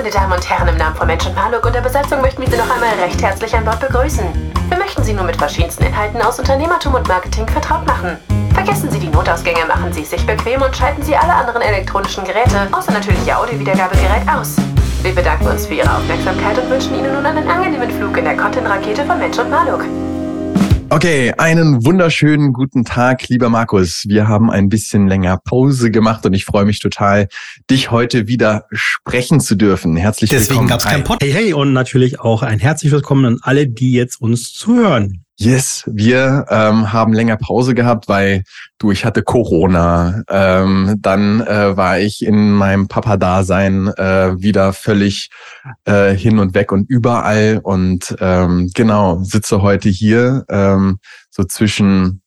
meine Damen und Herren, im Namen von Mensch und Maluk und der Besatzung möchten wir Sie noch einmal recht herzlich an Bord begrüßen. Wir möchten Sie nun mit verschiedensten Inhalten aus Unternehmertum und Marketing vertraut machen. Vergessen Sie die Notausgänge, machen Sie es sich bequem und schalten Sie alle anderen elektronischen Geräte, außer natürlich Ihr Audiowiedergabegerät, aus. Wir bedanken uns für Ihre Aufmerksamkeit und wünschen Ihnen nun einen angenehmen Flug in der Content-Rakete von Mensch und Maluk. Okay, einen wunderschönen guten Tag, lieber Markus. Wir haben ein bisschen länger Pause gemacht und ich freue mich total, dich heute wieder sprechen zu dürfen. Herzlich Deswegen willkommen. Deswegen gab es kein Pod. Hey, hey, und natürlich auch ein herzlich willkommen an alle, die jetzt uns zuhören. Yes, wir ähm, haben länger Pause gehabt, weil du, ich hatte Corona. Ähm, dann äh, war ich in meinem Papa-Dasein äh, wieder völlig äh, hin und weg und überall. Und ähm, genau, sitze heute hier ähm, so zwischen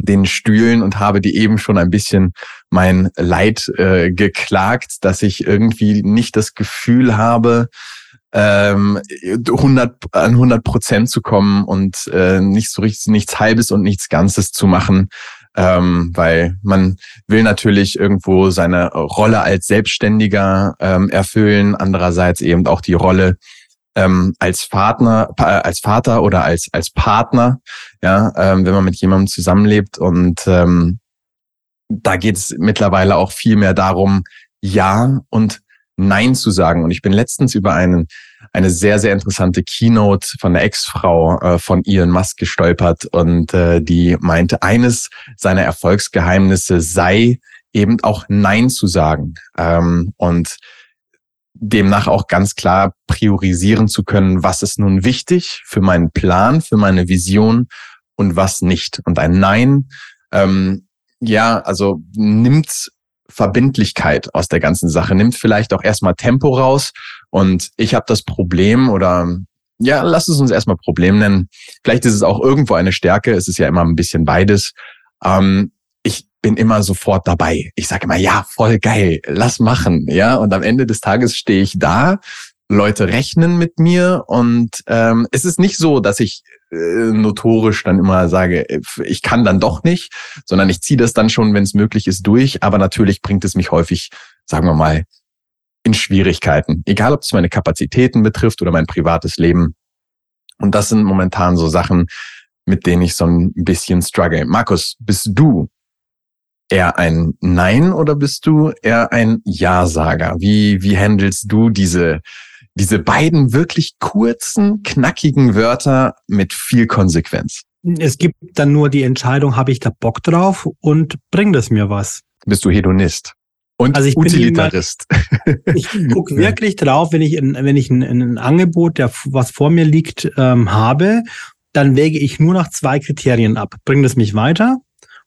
den Stühlen und habe dir eben schon ein bisschen mein Leid äh, geklagt, dass ich irgendwie nicht das Gefühl habe, ähm, 100, an 100 Prozent zu kommen und äh, nicht so richtig nichts Halbes und nichts Ganzes zu machen, ähm, weil man will natürlich irgendwo seine Rolle als Selbstständiger ähm, erfüllen, andererseits eben auch die Rolle ähm, als Partner, als Vater oder als als Partner, ja, ähm, wenn man mit jemandem zusammenlebt. Und ähm, da geht es mittlerweile auch viel mehr darum, ja und Nein zu sagen. Und ich bin letztens über einen, eine sehr, sehr interessante Keynote von der Ex-Frau äh, von Elon Musk gestolpert und äh, die meinte, eines seiner Erfolgsgeheimnisse sei eben auch Nein zu sagen. Ähm, und demnach auch ganz klar priorisieren zu können, was ist nun wichtig für meinen Plan, für meine Vision und was nicht. Und ein Nein, ähm, ja, also nimmt Verbindlichkeit aus der ganzen Sache, nimmt vielleicht auch erstmal Tempo raus. Und ich habe das Problem oder ja, lass es uns erstmal Problem nennen. Vielleicht ist es auch irgendwo eine Stärke. Es ist ja immer ein bisschen beides. Ähm, ich bin immer sofort dabei. Ich sage immer, ja, voll geil, lass machen. Ja, und am Ende des Tages stehe ich da Leute rechnen mit mir und ähm, es ist nicht so, dass ich notorisch dann immer sage, äh, ich kann dann doch nicht, sondern ich ziehe das dann schon, wenn es möglich ist, durch. Aber natürlich bringt es mich häufig, sagen wir mal, in Schwierigkeiten. Egal, ob es meine Kapazitäten betrifft oder mein privates Leben. Und das sind momentan so Sachen, mit denen ich so ein bisschen struggle. Markus, bist du eher ein Nein oder bist du eher ein Ja-Sager? Wie, wie handelst du diese diese beiden wirklich kurzen, knackigen Wörter mit viel Konsequenz. Es gibt dann nur die Entscheidung, habe ich da Bock drauf und bringt es mir was? Bist du Hedonist? Und also ich Utilitarist. Jemand, ich gucke wirklich drauf, wenn ich, wenn ich ein, ein Angebot, der was vor mir liegt, ähm, habe, dann wäge ich nur nach zwei Kriterien ab. Bringt es mich weiter?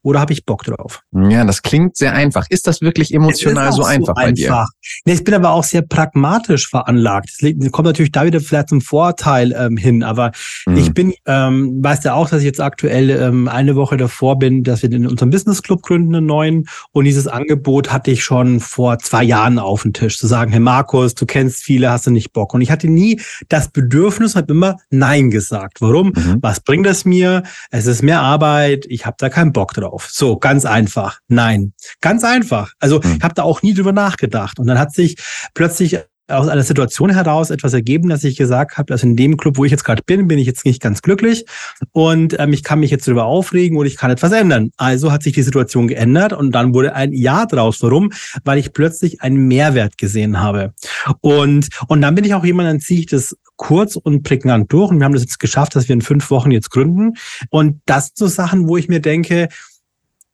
Oder habe ich Bock drauf? Ja, das klingt sehr einfach. Ist das wirklich emotional so einfach, so bei dir? Nee, ich bin aber auch sehr pragmatisch veranlagt. Das kommt natürlich da wieder vielleicht zum Vorteil ähm, hin, aber mhm. ich bin, ähm, weißt ja auch, dass ich jetzt aktuell ähm, eine Woche davor bin, dass wir in unserem Business Club gründen, einen neuen. Und dieses Angebot hatte ich schon vor zwei Jahren auf dem Tisch, zu sagen, Herr Markus, du kennst viele, hast du nicht Bock? Und ich hatte nie das Bedürfnis, habe immer Nein gesagt. Warum? Mhm. Was bringt es mir? Es ist mehr Arbeit, ich habe da keinen Bock drauf drauf. So, ganz einfach. Nein. Ganz einfach. Also mhm. ich habe da auch nie drüber nachgedacht. Und dann hat sich plötzlich aus einer Situation heraus etwas ergeben, dass ich gesagt habe, also in dem Club, wo ich jetzt gerade bin, bin ich jetzt nicht ganz glücklich und ähm, ich kann mich jetzt darüber aufregen oder ich kann etwas ändern. Also hat sich die Situation geändert und dann wurde ein Ja draus. Warum? Weil ich plötzlich einen Mehrwert gesehen habe. Und, und dann bin ich auch jemand, dann ziehe ich das kurz und prägnant durch und wir haben das jetzt geschafft, dass wir in fünf Wochen jetzt gründen. Und das sind so Sachen, wo ich mir denke,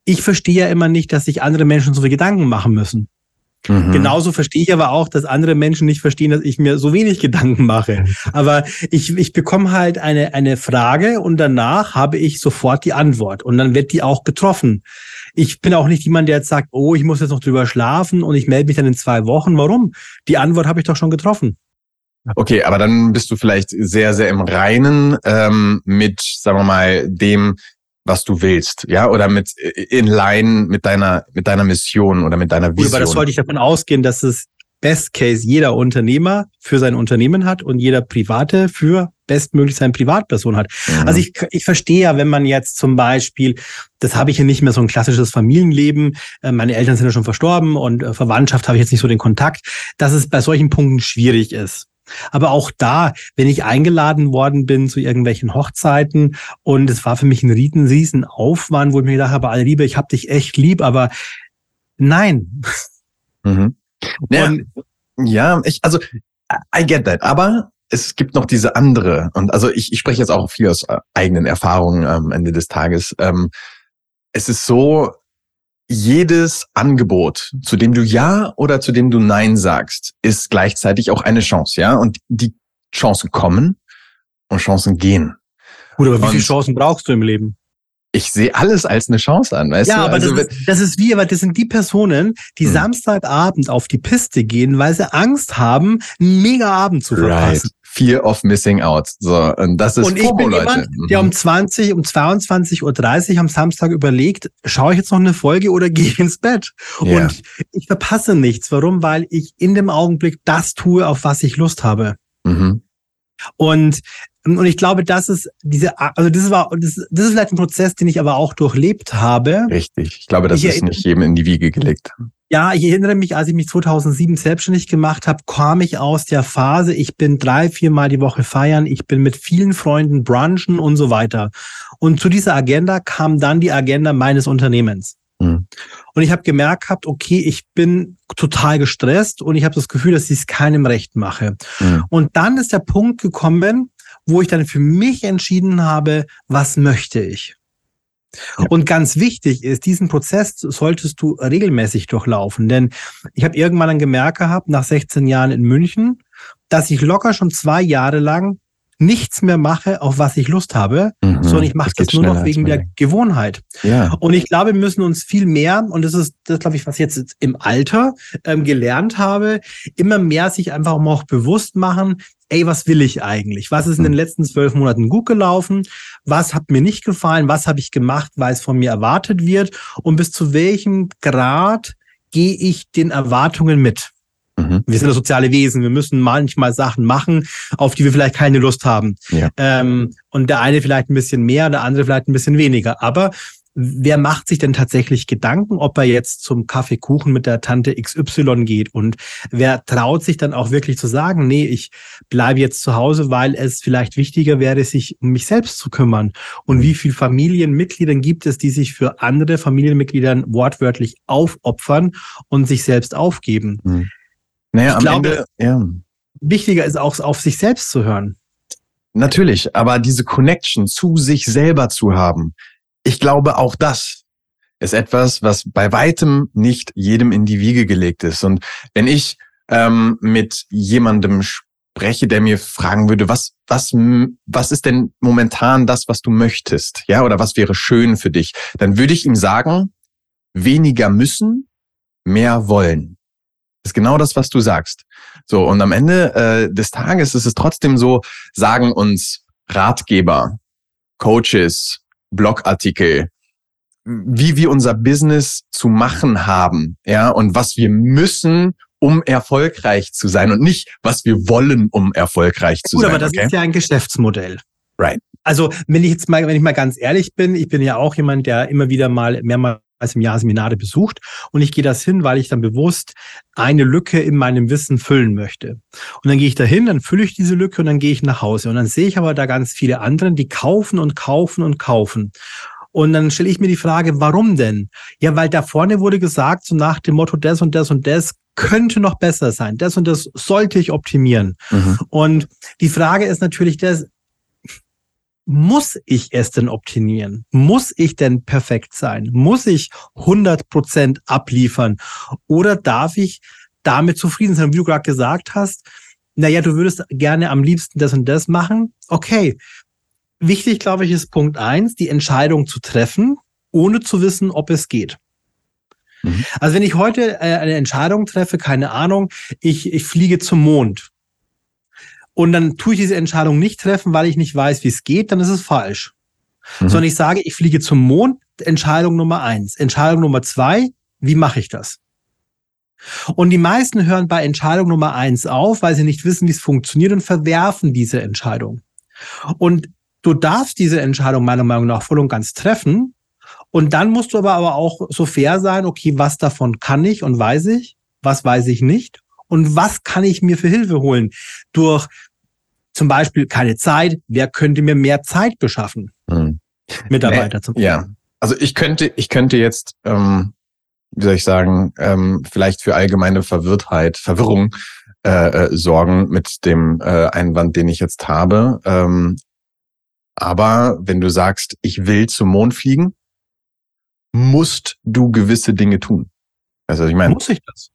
ich verstehe ja immer nicht, dass sich andere Menschen so viel Gedanken machen müssen. Mhm. Genauso verstehe ich aber auch, dass andere Menschen nicht verstehen, dass ich mir so wenig Gedanken mache. Aber ich, ich bekomme halt eine, eine Frage und danach habe ich sofort die Antwort und dann wird die auch getroffen. Ich bin auch nicht jemand, der jetzt sagt, oh, ich muss jetzt noch drüber schlafen und ich melde mich dann in zwei Wochen. Warum? Die Antwort habe ich doch schon getroffen. Okay, aber dann bist du vielleicht sehr, sehr im Reinen ähm, mit, sagen wir mal, dem, was du willst, ja, oder mit in line mit deiner mit deiner Mission oder mit deiner Vision. aber das sollte ich davon ausgehen, dass es Best Case jeder Unternehmer für sein Unternehmen hat und jeder Private für bestmöglich seine Privatperson hat. Mhm. Also ich, ich verstehe ja, wenn man jetzt zum Beispiel, das habe ich ja nicht mehr so ein klassisches Familienleben, äh, meine Eltern sind ja schon verstorben und äh, Verwandtschaft habe ich jetzt nicht so den Kontakt, dass es bei solchen Punkten schwierig ist. Aber auch da, wenn ich eingeladen worden bin zu irgendwelchen Hochzeiten und es war für mich ein riesen, riesen Aufwand, wo ich mir gedacht habe, alle Liebe, ich habe dich echt lieb, aber nein. Mhm. Ja, ja, ich, also I get that, aber es gibt noch diese andere, und also ich, ich spreche jetzt auch viel aus äh, eigenen Erfahrungen am Ende des Tages. Ähm, es ist so, jedes Angebot, zu dem du Ja oder zu dem du Nein sagst, ist gleichzeitig auch eine Chance, ja? Und die Chancen kommen und Chancen gehen. Gut, aber wie und viele Chancen brauchst du im Leben? ich sehe alles als eine Chance an, weißt ja, du? Ja, aber also, das, ist, das ist wie, aber das sind die Personen, die hm. Samstagabend auf die Piste gehen, weil sie Angst haben, einen mega Abend zu verpassen. Right. Fear of missing out. So, und das ist Und ich FOMO, bin Leute. jemand, der um mhm. 20, um 22.30 Uhr am Samstag überlegt, schaue ich jetzt noch eine Folge oder gehe ich ins Bett? Yeah. Und ich verpasse nichts. Warum? Weil ich in dem Augenblick das tue, auf was ich Lust habe. Mhm. Und und ich glaube, das ist diese, also das war, das, das ist vielleicht ein Prozess, den ich aber auch durchlebt habe. Richtig. Ich glaube, das ich ist nicht jedem in die Wiege gelegt. Ja, ich erinnere mich, als ich mich 2007 selbstständig gemacht habe, kam ich aus der Phase, ich bin drei, viermal die Woche feiern, ich bin mit vielen Freunden brunchen und so weiter. Und zu dieser Agenda kam dann die Agenda meines Unternehmens. Mhm. Und ich habe gemerkt gehabt, okay, ich bin total gestresst und ich habe das Gefühl, dass ich es keinem recht mache. Mhm. Und dann ist der Punkt gekommen, wo ich dann für mich entschieden habe, was möchte ich. Und ganz wichtig ist, diesen Prozess solltest du regelmäßig durchlaufen. Denn ich habe irgendwann dann gemerkt gehabt, nach 16 Jahren in München, dass ich locker schon zwei Jahre lang nichts mehr mache, auf was ich Lust habe, mhm, sondern ich mache das, das nur noch wegen der Gewohnheit. Ja. Und ich glaube, wir müssen uns viel mehr, und das ist das, glaube ich, was ich jetzt im Alter ähm, gelernt habe, immer mehr sich einfach auch bewusst machen, ey, was will ich eigentlich? Was ist in den mhm. letzten zwölf Monaten gut gelaufen? Was hat mir nicht gefallen? Was habe ich gemacht, weil es von mir erwartet wird? Und bis zu welchem Grad gehe ich den Erwartungen mit? Mhm. Wir sind soziale Wesen. Wir müssen manchmal Sachen machen, auf die wir vielleicht keine Lust haben. Ja. Ähm, und der eine vielleicht ein bisschen mehr, der andere vielleicht ein bisschen weniger. Aber wer macht sich denn tatsächlich Gedanken, ob er jetzt zum Kaffeekuchen mit der Tante XY geht und wer traut sich dann auch wirklich zu sagen, nee, ich bleibe jetzt zu Hause, weil es vielleicht wichtiger wäre, sich um mich selbst zu kümmern. Und mhm. wie viele Familienmitgliedern gibt es, die sich für andere Familienmitgliedern wortwörtlich aufopfern und sich selbst aufgeben? Mhm. Naja, ich am glaube, Ende, ja. wichtiger ist auch auf sich selbst zu hören. Natürlich, aber diese Connection zu sich selber zu haben, ich glaube, auch das ist etwas, was bei weitem nicht jedem in die Wiege gelegt ist. Und wenn ich ähm, mit jemandem spreche, der mir fragen würde, was, was, was ist denn momentan das, was du möchtest? Ja, oder was wäre schön für dich? Dann würde ich ihm sagen, weniger müssen, mehr wollen. Das ist genau das, was du sagst. So, und am Ende äh, des Tages ist es trotzdem so, sagen uns Ratgeber, Coaches, Blogartikel, wie wir unser Business zu machen haben, ja, und was wir müssen, um erfolgreich zu sein und nicht, was wir wollen, um erfolgreich zu Gut, sein. aber das okay? ist ja ein Geschäftsmodell. Right. Also, wenn ich jetzt mal, wenn ich mal ganz ehrlich bin, ich bin ja auch jemand, der immer wieder mal mehrmals im Jahr Seminare besucht und ich gehe das hin, weil ich dann bewusst eine Lücke in meinem Wissen füllen möchte. Und dann gehe ich dahin, dann fülle ich diese Lücke und dann gehe ich nach Hause und dann sehe ich aber da ganz viele anderen, die kaufen und kaufen und kaufen. Und dann stelle ich mir die Frage, warum denn? Ja, weil da vorne wurde gesagt, so nach dem Motto, das und das und das könnte noch besser sein. Das und das sollte ich optimieren. Mhm. Und die Frage ist natürlich das, muss ich es denn optimieren? Muss ich denn perfekt sein? Muss ich 100 Prozent abliefern? Oder darf ich damit zufrieden sein? Wie du gerade gesagt hast, naja, du würdest gerne am liebsten das und das machen. Okay. Wichtig, glaube ich, ist Punkt eins, die Entscheidung zu treffen, ohne zu wissen, ob es geht. Mhm. Also wenn ich heute äh, eine Entscheidung treffe, keine Ahnung, ich, ich fliege zum Mond und dann tue ich diese Entscheidung nicht treffen, weil ich nicht weiß, wie es geht, dann ist es falsch. Mhm. Sondern ich sage, ich fliege zum Mond, Entscheidung Nummer eins. Entscheidung Nummer zwei, wie mache ich das? Und die meisten hören bei Entscheidung Nummer eins auf, weil sie nicht wissen, wie es funktioniert und verwerfen diese Entscheidung. Und du darfst diese Entscheidung meiner Meinung nach voll und ganz treffen. Und dann musst du aber, aber auch so fair sein, okay, was davon kann ich und weiß ich, was weiß ich nicht und was kann ich mir für Hilfe holen? Durch zum Beispiel keine Zeit, wer könnte mir mehr Zeit beschaffen? Hm. Mitarbeiter nee, zum Beispiel. Ja, also ich könnte, ich könnte jetzt, ähm, wie soll ich sagen, ähm, vielleicht für allgemeine Verwirrtheit, Verwirrung äh, äh, sorgen mit dem äh, Einwand, den ich jetzt habe. Ähm, aber wenn du sagst, ich will zum Mond fliegen, musst du gewisse Dinge tun. Also ich meine, muss ich das?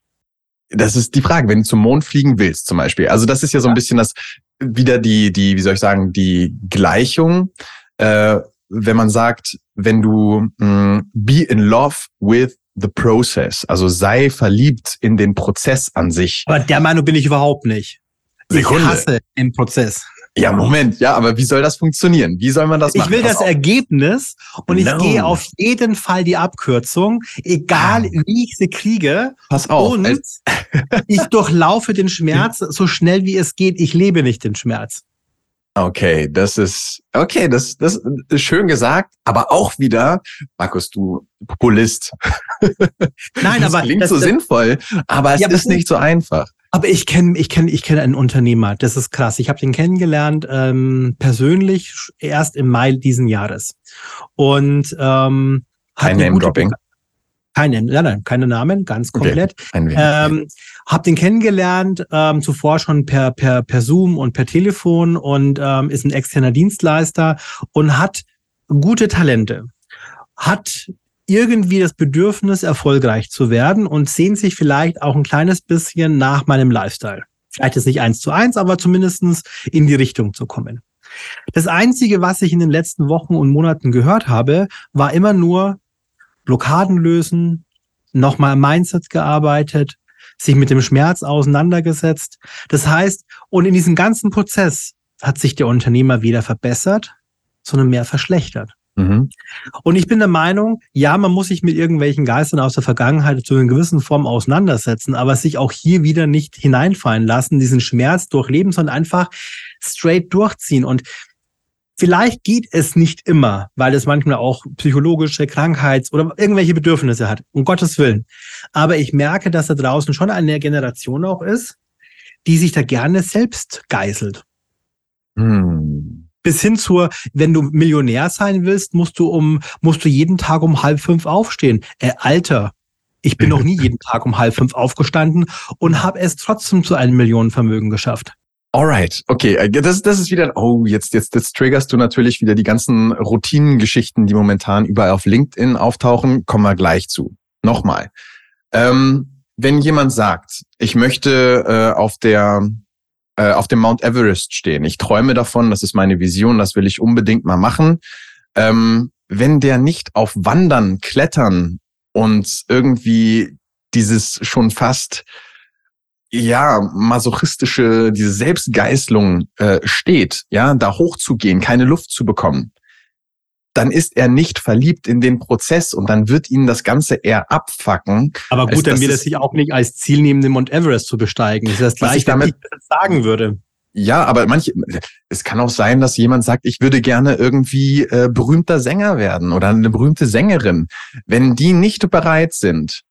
Das ist die Frage, wenn du zum Mond fliegen willst, zum Beispiel. Also das ist ja so ein bisschen das wieder die die wie soll ich sagen die Gleichung. Äh, wenn man sagt, wenn du mh, mm, be in love with the process, also sei verliebt in den Prozess an sich. Aber der Meinung bin ich überhaupt nicht. Sekunde. Ich hasse den Prozess. Ja, Moment, ja, aber wie soll das funktionieren? Wie soll man das machen? Ich will das Ergebnis und no. ich gehe auf jeden Fall die Abkürzung, egal wie ich sie kriege. Pass auf. Und ich durchlaufe den Schmerz so schnell wie es geht. Ich lebe nicht den Schmerz. Okay, das ist, okay, das, das ist schön gesagt, aber auch wieder, Markus, du Populist. Nein, das aber. Klingt das, so das, sinnvoll, aber es ja, ist nicht so einfach. Aber ich kenne, ich kenne, ich kenne einen Unternehmer. Das ist krass. Ich habe den kennengelernt ähm, persönlich erst im Mai diesen Jahres und ähm, kein Name Dropping. Keine, nein, nein, keine Namen, ganz komplett. Okay. Ähm, hab den kennengelernt, ähm, zuvor schon per, per, per Zoom und per Telefon und ähm, ist ein externer Dienstleister und hat gute Talente. Hat irgendwie das Bedürfnis, erfolgreich zu werden und sehnt sich vielleicht auch ein kleines bisschen nach meinem Lifestyle. Vielleicht ist nicht eins zu eins, aber zumindestens in die Richtung zu kommen. Das Einzige, was ich in den letzten Wochen und Monaten gehört habe, war immer nur, Blockaden lösen, nochmal Mindset gearbeitet, sich mit dem Schmerz auseinandergesetzt. Das heißt, und in diesem ganzen Prozess hat sich der Unternehmer weder verbessert, sondern mehr verschlechtert. Mhm. Und ich bin der Meinung, ja, man muss sich mit irgendwelchen Geistern aus der Vergangenheit zu einer gewissen Form auseinandersetzen, aber sich auch hier wieder nicht hineinfallen lassen, diesen Schmerz durchleben, sondern einfach straight durchziehen. Und Vielleicht geht es nicht immer, weil es manchmal auch psychologische Krankheits- oder irgendwelche Bedürfnisse hat, um Gottes Willen. Aber ich merke, dass da draußen schon eine Generation auch ist, die sich da gerne selbst geißelt. Hm. Bis hin zur, wenn du Millionär sein willst, musst du um, musst du jeden Tag um halb fünf aufstehen. Äh, Alter, ich bin noch nie jeden Tag um halb fünf aufgestanden und habe es trotzdem zu einem Millionenvermögen geschafft. Alright, okay, äh, das, das ist wieder, oh, jetzt, jetzt, jetzt triggerst du natürlich wieder die ganzen Routinengeschichten, die momentan überall auf LinkedIn auftauchen, kommen wir gleich zu. Nochmal. Ähm, wenn jemand sagt, ich möchte äh, auf der äh, auf dem Mount Everest stehen, ich träume davon, das ist meine Vision, das will ich unbedingt mal machen. Ähm, wenn der nicht auf Wandern, Klettern und irgendwie dieses schon fast ja, masochistische, diese Selbstgeißlung äh, steht, ja, da hochzugehen, keine Luft zu bekommen, dann ist er nicht verliebt in den Prozess und dann wird ihn das Ganze eher abfacken. Aber gut, dann wird er sich auch nicht als Ziel nehmen, den Mount Everest zu besteigen. Das ist das gleiche, was ich damit sagen würde. Ja, aber manche, es kann auch sein, dass jemand sagt, ich würde gerne irgendwie äh, berühmter Sänger werden oder eine berühmte Sängerin. Wenn die nicht bereit sind,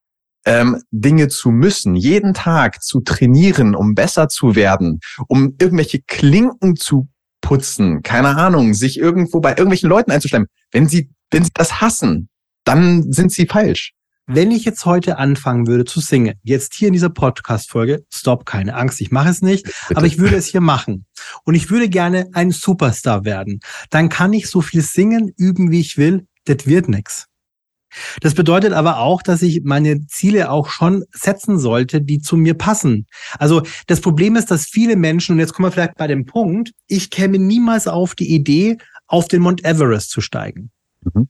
ähm, Dinge zu müssen, jeden Tag zu trainieren, um besser zu werden, um irgendwelche Klinken zu putzen, keine Ahnung, sich irgendwo bei irgendwelchen Leuten einzustellen. Wenn sie, wenn sie das hassen, dann sind sie falsch. Wenn ich jetzt heute anfangen würde zu singen, jetzt hier in dieser Podcast-Folge, stopp, keine Angst, ich mache es nicht, Bitte. aber ich würde es hier machen. Und ich würde gerne ein Superstar werden. Dann kann ich so viel singen, üben, wie ich will, das wird nix. Das bedeutet aber auch, dass ich meine Ziele auch schon setzen sollte, die zu mir passen. Also das Problem ist, dass viele Menschen, und jetzt kommen wir vielleicht bei dem Punkt, ich käme niemals auf die Idee, auf den Mount Everest zu steigen. Mhm.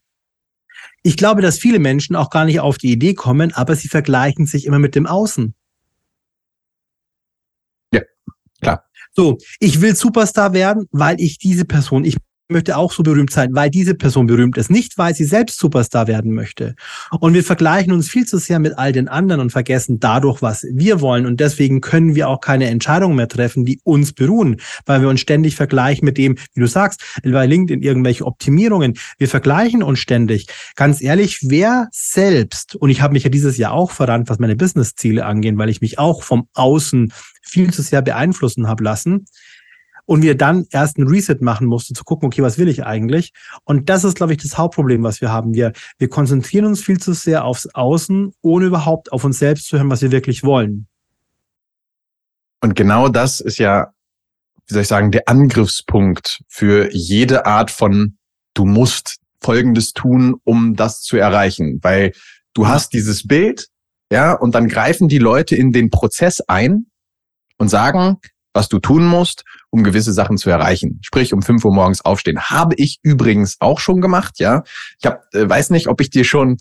Ich glaube, dass viele Menschen auch gar nicht auf die Idee kommen, aber sie vergleichen sich immer mit dem Außen. Ja, klar. So, ich will Superstar werden, weil ich diese Person, ich möchte auch so berühmt sein, weil diese Person berühmt ist, nicht weil sie selbst Superstar werden möchte. Und wir vergleichen uns viel zu sehr mit all den anderen und vergessen dadurch, was wir wollen. Und deswegen können wir auch keine Entscheidungen mehr treffen, die uns beruhen, weil wir uns ständig vergleichen mit dem, wie du sagst, bei LinkedIn irgendwelche Optimierungen. Wir vergleichen uns ständig. Ganz ehrlich, wer selbst, und ich habe mich ja dieses Jahr auch verrannt, was meine Businessziele angehen, weil ich mich auch vom Außen viel zu sehr beeinflussen habe lassen und wir dann erst ein Reset machen mussten, zu gucken, okay, was will ich eigentlich? Und das ist, glaube ich, das Hauptproblem, was wir haben. Wir, wir konzentrieren uns viel zu sehr aufs Außen, ohne überhaupt auf uns selbst zu hören, was wir wirklich wollen. Und genau das ist ja, wie soll ich sagen, der Angriffspunkt für jede Art von, du musst Folgendes tun, um das zu erreichen. Weil du hast dieses Bild, ja, und dann greifen die Leute in den Prozess ein und sagen, was du tun musst, um gewisse Sachen zu erreichen. Sprich, um 5 Uhr morgens aufstehen. Habe ich übrigens auch schon gemacht, ja. Ich hab, äh, weiß nicht, ob ich dir schon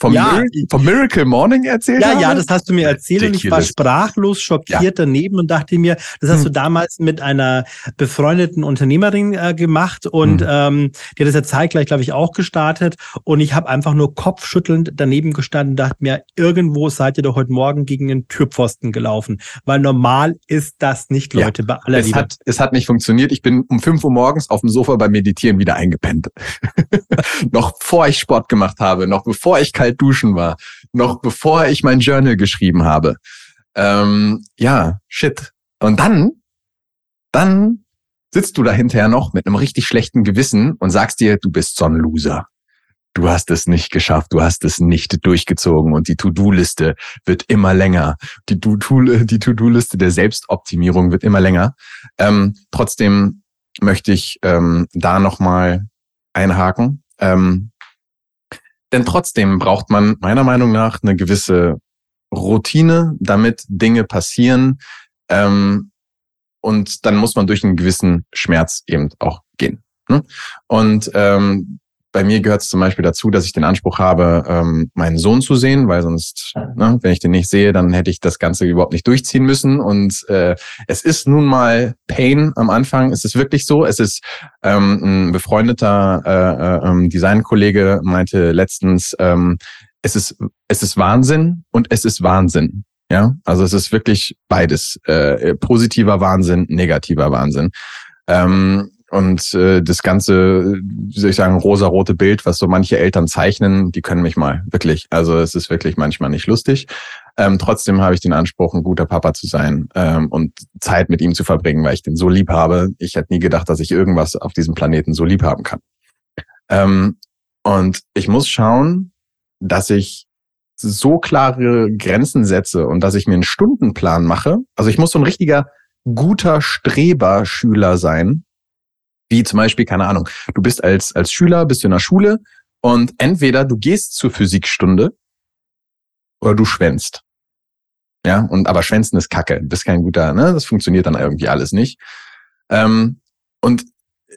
vom, Ja. Miracle, vom Miracle Morning erzählt Ja, habe. ja, das hast du mir erzählt und ich war Ridiculous. sprachlos schockiert daneben und dachte mir, das hast Hm. du damals mit einer befreundeten Unternehmerin äh, gemacht und Hm. ähm, die hat das ja zeitgleich, glaube ich, auch gestartet und ich habe einfach nur kopfschüttelnd daneben gestanden und dachte mir, irgendwo seid ihr doch heute Morgen gegen den Türpfosten gelaufen, weil normal ist das nicht, Ja. Leute, bei aller es Liebe. hat, es hat nicht funktioniert. Ich bin um 5 Uhr morgens auf dem Sofa beim Meditieren wieder eingepennt. noch bevor ich Sport gemacht habe, noch bevor ich kalt duschen war, noch bevor ich mein Journal geschrieben habe. Ähm, ja, shit. Und dann, dann sitzt du da hinterher noch mit einem richtig schlechten Gewissen und sagst dir, du bist so ein Loser. Du hast es nicht geschafft, du hast es nicht durchgezogen und die To-Do-Liste wird immer länger. Die To-Do-Liste der Selbstoptimierung wird immer länger. Ähm, trotzdem möchte ich ähm, da nochmal einhaken. Ähm, denn trotzdem braucht man meiner Meinung nach eine gewisse Routine, damit Dinge passieren. Ähm, und dann muss man durch einen gewissen Schmerz eben auch gehen. Ne? Und ähm, bei mir gehört es zum Beispiel dazu, dass ich den Anspruch habe, ähm, meinen Sohn zu sehen, weil sonst, ne, wenn ich den nicht sehe, dann hätte ich das Ganze überhaupt nicht durchziehen müssen. Und äh, es ist nun mal Pain am Anfang. Es ist wirklich so. Es ist ähm, ein befreundeter äh, äh, ähm, Designkollege meinte letztens, ähm, es ist es ist Wahnsinn und es ist Wahnsinn. Ja, also es ist wirklich beides. Äh, positiver Wahnsinn, negativer Wahnsinn. Ähm, und äh, das ganze, wie soll ich sagen, rosarote Bild, was so manche Eltern zeichnen, die können mich mal wirklich. Also es ist wirklich manchmal nicht lustig. Ähm, trotzdem habe ich den Anspruch, ein guter Papa zu sein ähm, und Zeit mit ihm zu verbringen, weil ich den so lieb habe. Ich hätte nie gedacht, dass ich irgendwas auf diesem Planeten so lieb haben kann. Ähm, und ich muss schauen, dass ich so klare Grenzen setze und dass ich mir einen Stundenplan mache. Also ich muss so ein richtiger guter Streberschüler sein, wie zum Beispiel, keine Ahnung, du bist als, als Schüler, bist du in der Schule und entweder du gehst zur Physikstunde oder du schwänzt. Ja, und aber schwänzen ist Kacke. Du bist kein guter, ne? Das funktioniert dann irgendwie alles nicht. Ähm, und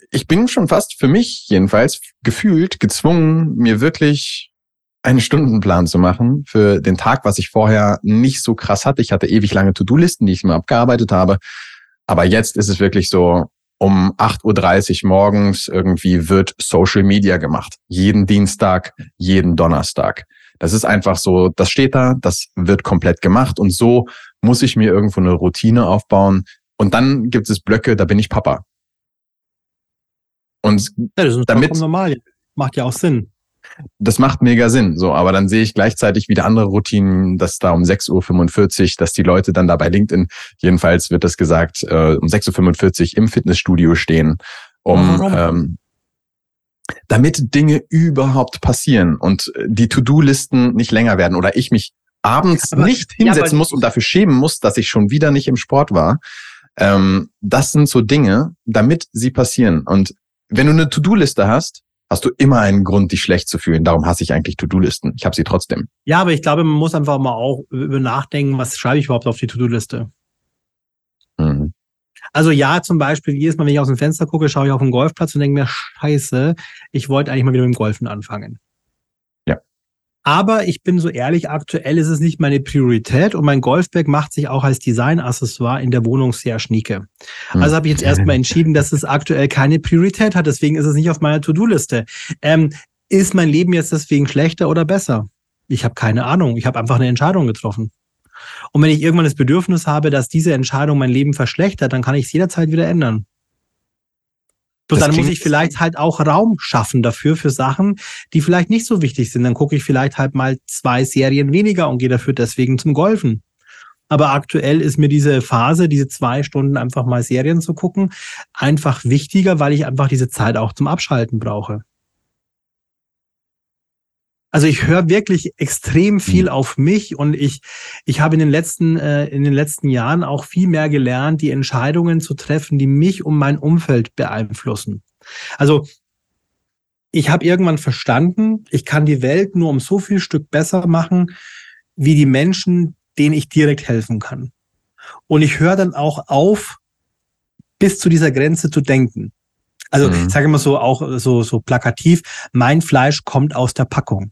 ich bin schon fast für mich jedenfalls gefühlt gezwungen, mir wirklich einen Stundenplan zu machen für den Tag, was ich vorher nicht so krass hatte. Ich hatte ewig lange To-Do-Listen, die ich mir abgearbeitet habe. Aber jetzt ist es wirklich so, um 8.30 Uhr morgens irgendwie wird Social Media gemacht. Jeden Dienstag, jeden Donnerstag. Das ist einfach so, das steht da, das wird komplett gemacht und so muss ich mir irgendwo eine Routine aufbauen. Und dann gibt es Blöcke, da bin ich Papa. Und Ja, das ist damit- normal. Macht ja auch Sinn. Das macht mega Sinn. So, aber dann sehe ich gleichzeitig wieder andere Routinen, dass da um 6.45 Uhr, dass die Leute dann da bei LinkedIn, jedenfalls wird das gesagt, äh, um 6.45 Uhr im Fitnessstudio stehen, um Warum? ähm, damit Dinge überhaupt passieren und die To-Do-Listen nicht länger werden oder ich mich abends Aber- nicht ja, hinsetzen aber- muss und dafür schämen muss, dass ich schon wieder nicht im Sport war. Ähm, das sind so Dinge, damit sie passieren. Und wenn du eine To-Do-Liste hast, hast du immer einen Grund, dich schlecht zu fühlen. Darum hasse ich eigentlich To-Do-Listen. Ich habe sie trotzdem. Ja, aber ich glaube, man muss einfach mal auch über nachdenken, was schreibe ich überhaupt auf die To-Do-Liste. Mhm. Also ja, zum Beispiel, jedes Mal, wenn ich aus dem Fenster gucke, schaue ich auf den Golfplatz und denke mir, scheiße, ich wollte eigentlich mal wieder mit dem Golfen anfangen. Aber ich bin so ehrlich, aktuell ist es nicht meine Priorität und mein Golfbag macht sich auch als Designaccessoire in der Wohnung sehr schnieke. Also habe ich jetzt erstmal entschieden, dass es aktuell keine Priorität hat. Deswegen ist es nicht auf meiner To-Do-Liste. Ähm, ist mein Leben jetzt deswegen schlechter oder besser? Ich habe keine Ahnung. Ich habe einfach eine Entscheidung getroffen. Und wenn ich irgendwann das Bedürfnis habe, dass diese Entscheidung mein Leben verschlechtert, dann kann ich es jederzeit wieder ändern. Bloß dann muss ich vielleicht halt auch Raum schaffen dafür, für Sachen, die vielleicht nicht so wichtig sind. Dann gucke ich vielleicht halt mal zwei Serien weniger und gehe dafür deswegen zum Golfen. Aber aktuell ist mir diese Phase, diese zwei Stunden einfach mal Serien zu gucken, einfach wichtiger, weil ich einfach diese Zeit auch zum Abschalten brauche. Also ich höre wirklich extrem viel mhm. auf mich und ich, ich habe in den letzten, äh, in den letzten Jahren auch viel mehr gelernt, die Entscheidungen zu treffen, die mich und mein Umfeld beeinflussen. Also ich habe irgendwann verstanden, ich kann die Welt nur um so viel Stück besser machen, wie die Menschen, denen ich direkt helfen kann. Und ich höre dann auch auf, bis zu dieser Grenze zu denken. Also mhm. sage mal so auch so so plakativ, mein Fleisch kommt aus der Packung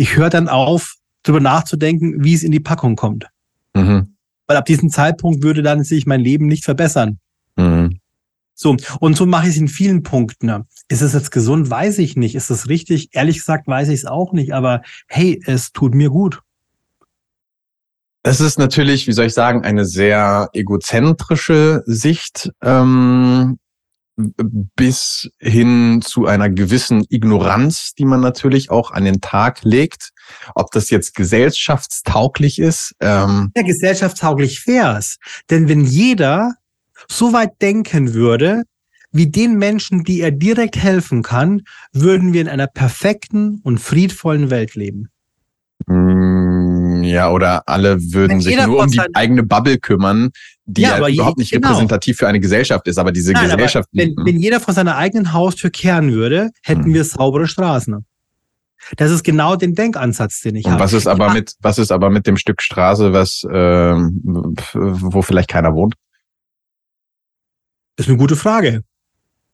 ich höre dann auf, darüber nachzudenken, wie es in die Packung kommt. Mhm. Weil ab diesem Zeitpunkt würde dann sich mein Leben nicht verbessern. Mhm. So, und so mache ich es in vielen Punkten. Ist es jetzt gesund? Weiß ich nicht. Ist es richtig? Ehrlich gesagt, weiß ich es auch nicht. Aber hey, es tut mir gut. Es ist natürlich, wie soll ich sagen, eine sehr egozentrische Sicht ähm, bis hin zu einer gewissen Ignoranz, die man natürlich auch an den Tag legt. Ob das jetzt gesellschaftstauglich ist? Ähm ja, gesellschaftstauglich wär's. Denn wenn jeder so weit denken würde, wie den Menschen, die er direkt helfen kann, würden wir in einer perfekten und friedvollen Welt leben. Mm, ja, oder alle würden sich nur um die eigene Bubble kümmern, die ja, ja überhaupt nicht genau. repräsentativ für eine Gesellschaft ist, aber diese Nein, Gesellschaft. Aber wenn, wenn jeder vor seiner eigenen Haustür kehren würde, hätten hm. wir saubere Straßen. Das ist genau den Denkansatz, den ich Und habe. Was ist aber ja. mit, was ist aber mit dem Stück Straße, was, äh, wo vielleicht keiner wohnt? Das ist eine gute Frage.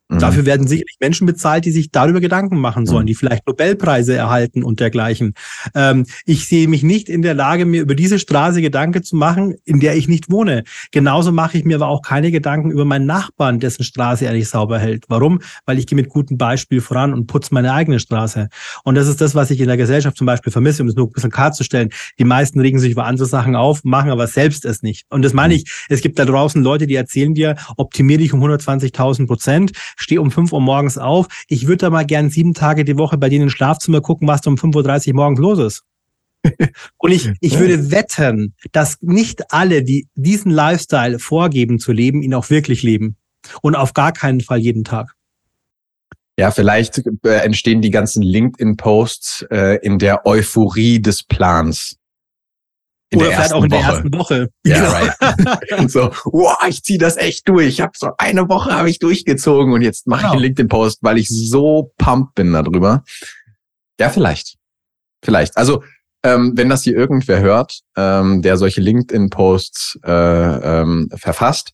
Mhm. Dafür werden sicherlich Menschen bezahlt, die sich darüber Gedanken machen sollen, mhm. die vielleicht Nobelpreise erhalten und dergleichen. Ähm, ich sehe mich nicht in der Lage, mir über diese Straße Gedanken zu machen, in der ich nicht wohne. Genauso mache ich mir aber auch keine Gedanken über meinen Nachbarn, dessen Straße er nicht sauber hält. Warum? Weil ich gehe mit gutem Beispiel voran und putze meine eigene Straße. Und das ist das, was ich in der Gesellschaft zum Beispiel vermisse, um es nur ein bisschen klar zu stellen. Die meisten regen sich über andere Sachen auf, machen aber selbst es nicht. Und das meine mhm. ich, es gibt da draußen Leute, die erzählen dir, optimier dich um 120.000 Prozent, stehe um 5 Uhr morgens auf. Ich würde da mal gern sieben Tage die Woche bei denen im Schlafzimmer gucken, was da um 5.30 Uhr morgens los ist. Und ich, ich würde wetten, dass nicht alle, die diesen Lifestyle vorgeben zu leben, ihn auch wirklich leben. Und auf gar keinen Fall jeden Tag. Ja, vielleicht äh, entstehen die ganzen LinkedIn-Posts äh, in der Euphorie des Plans. In Oder vielleicht auch in der Woche. ersten Woche. Ja, genau. right. so, wow, ich ziehe das echt durch. Ich habe so eine Woche habe ich durchgezogen und jetzt mache genau. ich einen LinkedIn-Post, weil ich so pumped bin darüber. Ja, vielleicht. Vielleicht. Also, ähm, wenn das hier irgendwer hört, ähm, der solche LinkedIn-Posts äh, ähm, verfasst.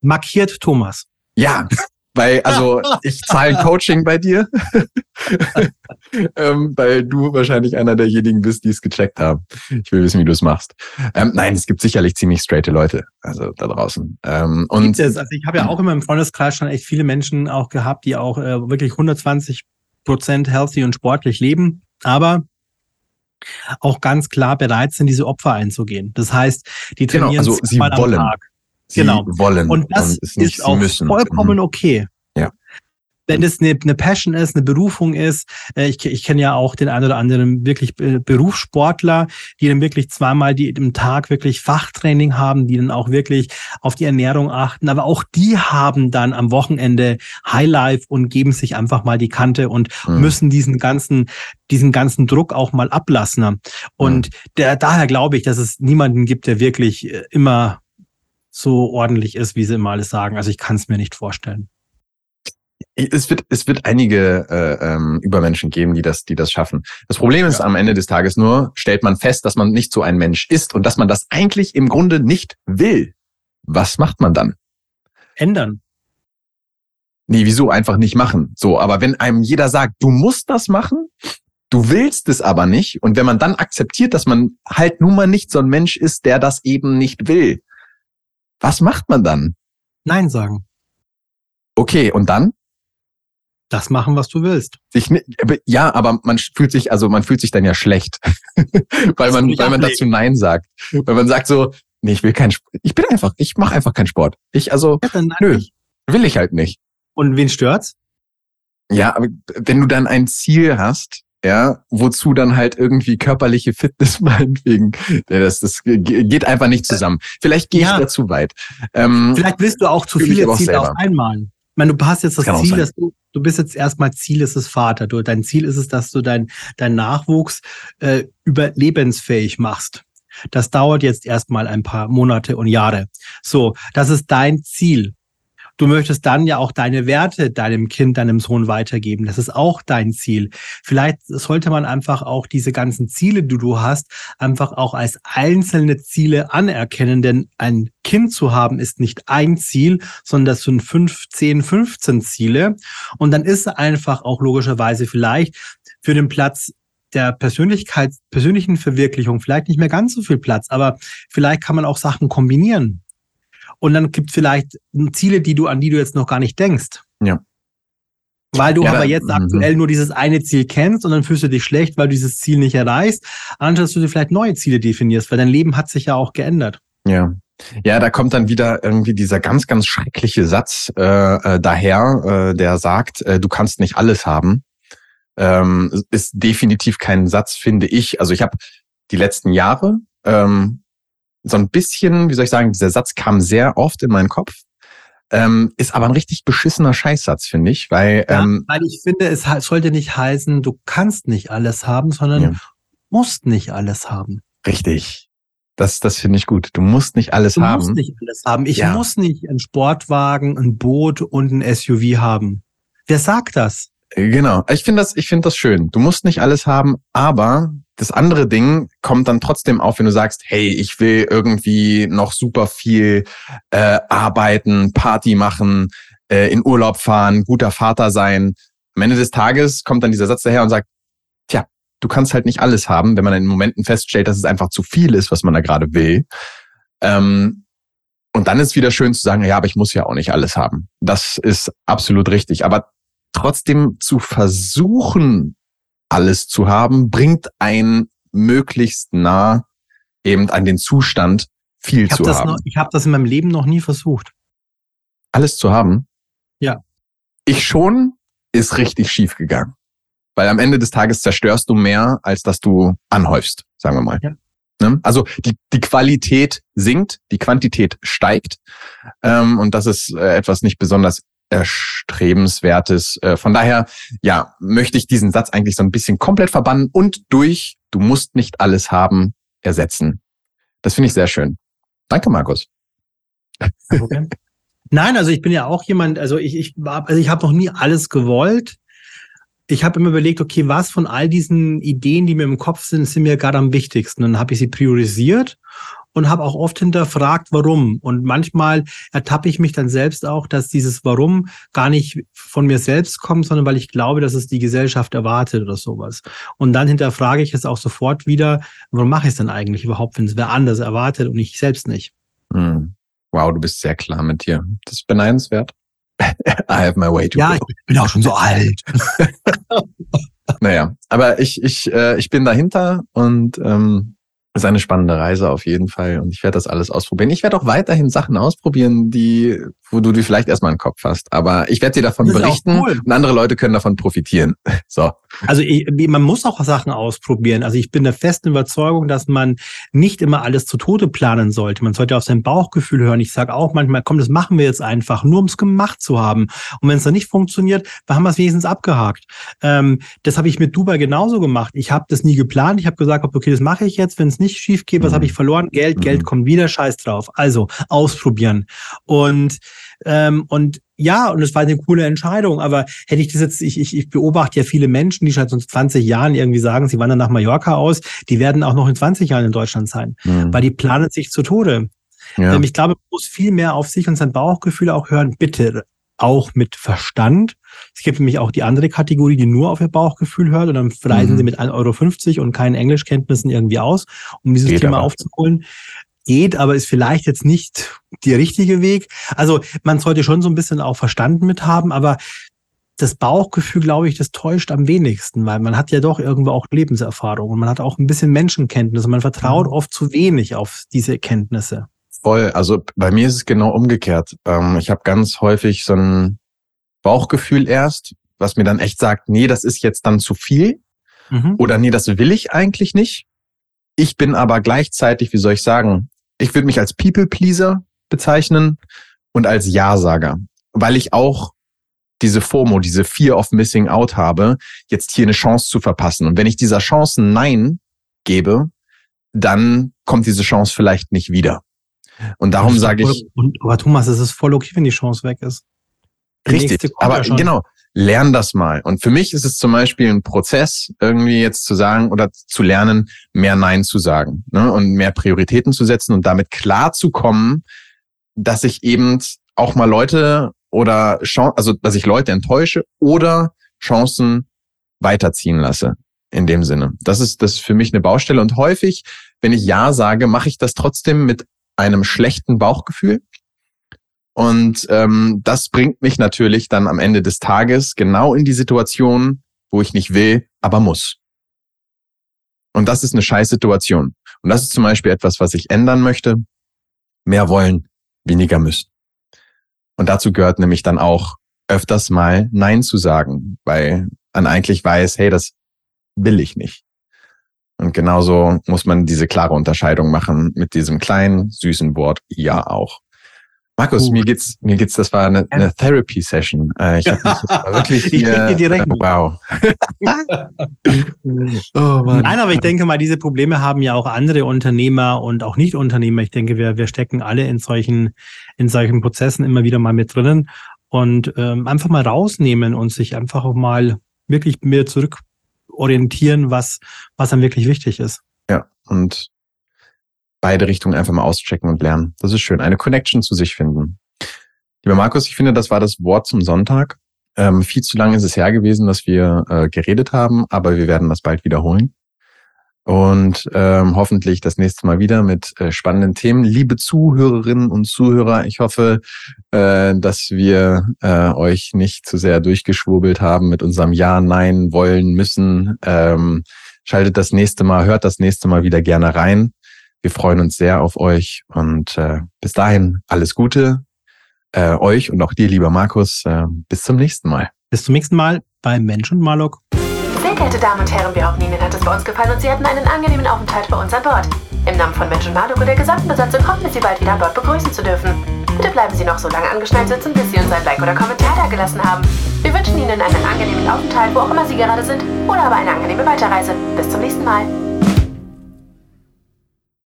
Markiert Thomas. Ja, weil, also ich zahle Coaching bei dir, ähm, weil du wahrscheinlich einer derjenigen bist, die es gecheckt haben. Ich will wissen, wie du es machst. Ähm, nein, es gibt sicherlich ziemlich straighte Leute, also da draußen. Ähm, und es, also ich habe ja auch immer im Freundeskreis schon echt viele Menschen auch gehabt, die auch äh, wirklich 120 Prozent healthy und sportlich leben, aber auch ganz klar bereit sind, diese Opfer einzugehen. Das heißt, die genau, trainieren genau, also sie wollen. am Tag sie genau. wollen. Und das und ist, ist auch müssen. vollkommen mhm. okay. Ja. Wenn es eine, eine Passion ist, eine Berufung ist, äh, ich, ich kenne ja auch den einen oder anderen wirklich äh, Berufssportler, die dann wirklich zweimal die im Tag wirklich Fachtraining haben, die dann auch wirklich auf die Ernährung achten, aber auch die haben dann am Wochenende Highlife und geben sich einfach mal die Kante und mhm. müssen diesen ganzen diesen ganzen Druck auch mal ablassen. Und mhm. der, daher glaube ich, dass es niemanden gibt, der wirklich äh, immer so ordentlich ist, wie sie immer alles sagen. Also ich kann es mir nicht vorstellen. Es wird, es wird einige äh, ähm, Übermenschen geben, die das, die das schaffen. Das Problem ist ja. am Ende des Tages nur, stellt man fest, dass man nicht so ein Mensch ist und dass man das eigentlich im Grunde nicht will. Was macht man dann? Ändern. Nee, wieso einfach nicht machen? So, aber wenn einem jeder sagt, du musst das machen, Du willst es aber nicht. Und wenn man dann akzeptiert, dass man halt nun mal nicht so ein Mensch ist, der das eben nicht will, was macht man dann? Nein sagen. Okay, und dann? Das machen, was du willst. Sich, ja, aber man fühlt sich, also man fühlt sich dann ja schlecht, weil man, weil man dazu Nein sagt. Weil man sagt so, nee, ich will keinen Sport. Ich bin einfach, ich mache einfach keinen Sport. Ich, also, ja, nö, nicht. will ich halt nicht. Und wen stört's? Ja, aber wenn du dann ein Ziel hast, ja, wozu dann halt irgendwie körperliche Fitness meinetwegen, das, das geht einfach nicht zusammen. Vielleicht gehe ja. ich da zu weit. Ähm, Vielleicht willst du auch zu viele Ziele auf einmal. Ich meine, du hast jetzt das Kann Ziel, dass du, du bist jetzt erstmal Ziel ist es Vater. Du, dein Ziel ist es, dass du dein, dein Nachwuchs äh, überlebensfähig machst. Das dauert jetzt erstmal ein paar Monate und Jahre. So, das ist dein Ziel. Du möchtest dann ja auch deine Werte deinem Kind, deinem Sohn weitergeben. Das ist auch dein Ziel. Vielleicht sollte man einfach auch diese ganzen Ziele, die du hast, einfach auch als einzelne Ziele anerkennen, denn ein Kind zu haben ist nicht ein Ziel, sondern das sind fünf, zehn, 15 Ziele. Und dann ist einfach auch logischerweise vielleicht für den Platz der Persönlichkeit, persönlichen Verwirklichung vielleicht nicht mehr ganz so viel Platz, aber vielleicht kann man auch Sachen kombinieren. Und dann gibt es vielleicht Ziele, die du, an die du jetzt noch gar nicht denkst. Ja. Weil du ja, aber jetzt aktuell mhm. nur dieses eine Ziel kennst und dann fühlst du dich schlecht, weil du dieses Ziel nicht erreichst, anstatt dass du dir vielleicht neue Ziele definierst, weil dein Leben hat sich ja auch geändert. Ja. Ja, da kommt dann wieder irgendwie dieser ganz, ganz schreckliche Satz äh, äh, daher, äh, der sagt, äh, du kannst nicht alles haben. Ähm, ist definitiv kein Satz, finde ich. Also ich habe die letzten Jahre ähm, so ein bisschen, wie soll ich sagen, dieser Satz kam sehr oft in meinen Kopf. Ähm, ist aber ein richtig beschissener Scheißsatz, finde ich, weil, ja, ähm, weil ich finde, es sollte nicht heißen, du kannst nicht alles haben, sondern ja. musst nicht alles haben. Richtig. Das, das finde ich gut. Du musst nicht alles du haben. Du musst nicht alles haben. Ich ja. muss nicht einen Sportwagen, ein Boot und ein SUV haben. Wer sagt das? Genau. Ich finde das, ich finde das schön. Du musst nicht alles haben, aber das andere Ding kommt dann trotzdem auf, wenn du sagst, hey, ich will irgendwie noch super viel äh, arbeiten, Party machen, äh, in Urlaub fahren, guter Vater sein. Am Ende des Tages kommt dann dieser Satz daher und sagt, tja, du kannst halt nicht alles haben, wenn man in Momenten feststellt, dass es einfach zu viel ist, was man da gerade will. Ähm, und dann ist wieder schön zu sagen, ja, aber ich muss ja auch nicht alles haben. Das ist absolut richtig. Aber trotzdem zu versuchen, alles zu haben, bringt ein möglichst nah eben an den Zustand, viel zu haben. Noch, ich habe das in meinem Leben noch nie versucht. Alles zu haben? Ja. Ich schon, ist richtig schief gegangen. Weil am Ende des Tages zerstörst du mehr, als dass du anhäufst, sagen wir mal. Ja. Ne? Also die, die Qualität sinkt, die Quantität steigt. Ähm, und das ist äh, etwas nicht besonders erstrebenswertes. Äh, von daher, ja, möchte ich diesen Satz eigentlich so ein bisschen komplett verbannen und durch du musst nicht alles haben ersetzen. Das finde ich sehr schön. Danke, Markus. Nein, also ich bin ja auch jemand, also ich, ich war, also ich habe noch nie alles gewollt. Ich habe immer überlegt, okay, was von all diesen Ideen, die mir im Kopf sind, sind mir gerade am wichtigsten. dann habe ich sie priorisiert und habe auch oft hinterfragt, warum. Und manchmal ertappe ich mich dann selbst auch, dass dieses Warum gar nicht von mir selbst kommt, sondern weil ich glaube, dass es die Gesellschaft erwartet oder sowas. Und dann hinterfrage ich es auch sofort wieder, warum mache ich es denn eigentlich überhaupt, wenn es wer anders erwartet und ich selbst nicht. Hm. Wow, du bist sehr klar mit dir. Das ist beneidenswert. I have my way to ja, go. ich bin auch schon so alt. naja, aber ich, ich, äh, ich bin dahinter und ähm, ist eine spannende Reise auf jeden Fall und ich werde das alles ausprobieren. Ich werde auch weiterhin Sachen ausprobieren, die, wo du die vielleicht erstmal im Kopf hast. Aber ich werde dir davon berichten cool. und andere Leute können davon profitieren. So. Also ich, man muss auch Sachen ausprobieren. Also ich bin der festen Überzeugung, dass man nicht immer alles zu Tode planen sollte. Man sollte auf sein Bauchgefühl hören. Ich sage auch manchmal, komm, das machen wir jetzt einfach, nur um es gemacht zu haben. Und wenn es dann nicht funktioniert, dann haben wir es wenigstens abgehakt. Ähm, das habe ich mit Dubai genauso gemacht. Ich habe das nie geplant. Ich habe gesagt, okay, das mache ich jetzt. Wenn es nicht schief geht, was mhm. habe ich verloren? Geld, mhm. Geld kommt wieder, scheiß drauf. Also ausprobieren. Und ähm, und ja, und es war eine coole Entscheidung, aber hätte ich das jetzt, ich, ich, ich beobachte ja viele Menschen, die schon 20 Jahren irgendwie sagen, sie wandern nach Mallorca aus, die werden auch noch in 20 Jahren in Deutschland sein, mhm. weil die planen sich zu Tode. Ja. Ähm, ich glaube, man muss viel mehr auf sich und sein Bauchgefühl auch hören. Bitte auch mit Verstand. Es gibt nämlich auch die andere Kategorie, die nur auf ihr Bauchgefühl hört und dann reisen mhm. sie mit 1,50 Euro und keinen Englischkenntnissen irgendwie aus, um dieses Geht Thema aber. aufzuholen. Geht, aber ist vielleicht jetzt nicht der richtige Weg. Also man sollte schon so ein bisschen auch Verstand mit haben, aber das Bauchgefühl, glaube ich, das täuscht am wenigsten, weil man hat ja doch irgendwo auch Lebenserfahrung und man hat auch ein bisschen Menschenkenntnis und man vertraut mhm. oft zu wenig auf diese Kenntnisse. Voll. Also bei mir ist es genau umgekehrt. Ähm, ich habe ganz häufig so ein Bauchgefühl erst, was mir dann echt sagt, nee, das ist jetzt dann zu viel. Mhm. Oder nee, das will ich eigentlich nicht. Ich bin aber gleichzeitig, wie soll ich sagen, ich würde mich als People-Pleaser bezeichnen und als Ja-Sager, weil ich auch diese FOMO, diese Fear of Missing Out habe, jetzt hier eine Chance zu verpassen. Und wenn ich dieser Chance Nein gebe, dann kommt diese Chance vielleicht nicht wieder. Und darum sage ich. Und, aber Thomas, es ist voll okay, wenn die Chance weg ist. Die richtig, aber genau, lern das mal. Und für mich ist es zum Beispiel ein Prozess, irgendwie jetzt zu sagen oder zu lernen, mehr Nein zu sagen ne? und mehr Prioritäten zu setzen und damit klar zu kommen, dass ich eben auch mal Leute oder Chancen, also dass ich Leute enttäusche oder Chancen weiterziehen lasse. In dem Sinne. Das ist, das ist für mich eine Baustelle. Und häufig, wenn ich Ja sage, mache ich das trotzdem mit einem schlechten Bauchgefühl. Und ähm, das bringt mich natürlich dann am Ende des Tages genau in die Situation, wo ich nicht will, aber muss. Und das ist eine scheiß Situation. Und das ist zum Beispiel etwas, was ich ändern möchte. Mehr wollen, weniger müssen. Und dazu gehört nämlich dann auch öfters mal Nein zu sagen, weil man eigentlich weiß, hey, das will ich nicht. Und genauso muss man diese klare Unterscheidung machen mit diesem kleinen, süßen Wort Ja auch. Markus, mir geht's, mir geht's, das war eine, eine Therapy-Session. Äh, ich habe wirklich hier, ich direkt. Äh, wow. oh, Mann. Nein, aber ich denke mal, diese Probleme haben ja auch andere Unternehmer und auch Nicht-Unternehmer. Ich denke, wir, wir stecken alle in solchen, in solchen Prozessen immer wieder mal mit drinnen und ähm, einfach mal rausnehmen und sich einfach auch mal wirklich mehr zurück orientieren, was, was dann wirklich wichtig ist. Ja, und beide Richtungen einfach mal auschecken und lernen. Das ist schön. Eine Connection zu sich finden. Lieber Markus, ich finde, das war das Wort zum Sonntag. Ähm, viel zu lange ist es her gewesen, dass wir äh, geredet haben, aber wir werden das bald wiederholen. Und ähm, hoffentlich das nächste Mal wieder mit äh, spannenden Themen. Liebe Zuhörerinnen und Zuhörer, ich hoffe, äh, dass wir äh, euch nicht zu sehr durchgeschwurbelt haben mit unserem Ja, Nein, wollen, müssen. Ähm, schaltet das nächste Mal, hört das nächste Mal wieder gerne rein. Wir freuen uns sehr auf euch und äh, bis dahin alles Gute äh, euch und auch dir, lieber Markus. Äh, bis zum nächsten Mal. Bis zum nächsten Mal bei Mensch und Malok. Sehr geehrte Damen und Herren, wir hoffen, Ihnen hat es bei uns gefallen und Sie hatten einen angenehmen Aufenthalt bei uns an Bord. Im Namen von Mensch und Malok und der gesamten Besatzung hoffen wir, Sie bald wieder an Bord begrüßen zu dürfen. Bitte bleiben Sie noch so lange angeschnallt sitzen, bis Sie uns ein Like oder Kommentar da gelassen haben. Wir wünschen Ihnen einen angenehmen Aufenthalt, wo auch immer Sie gerade sind, oder aber eine angenehme Weiterreise. Bis zum nächsten Mal.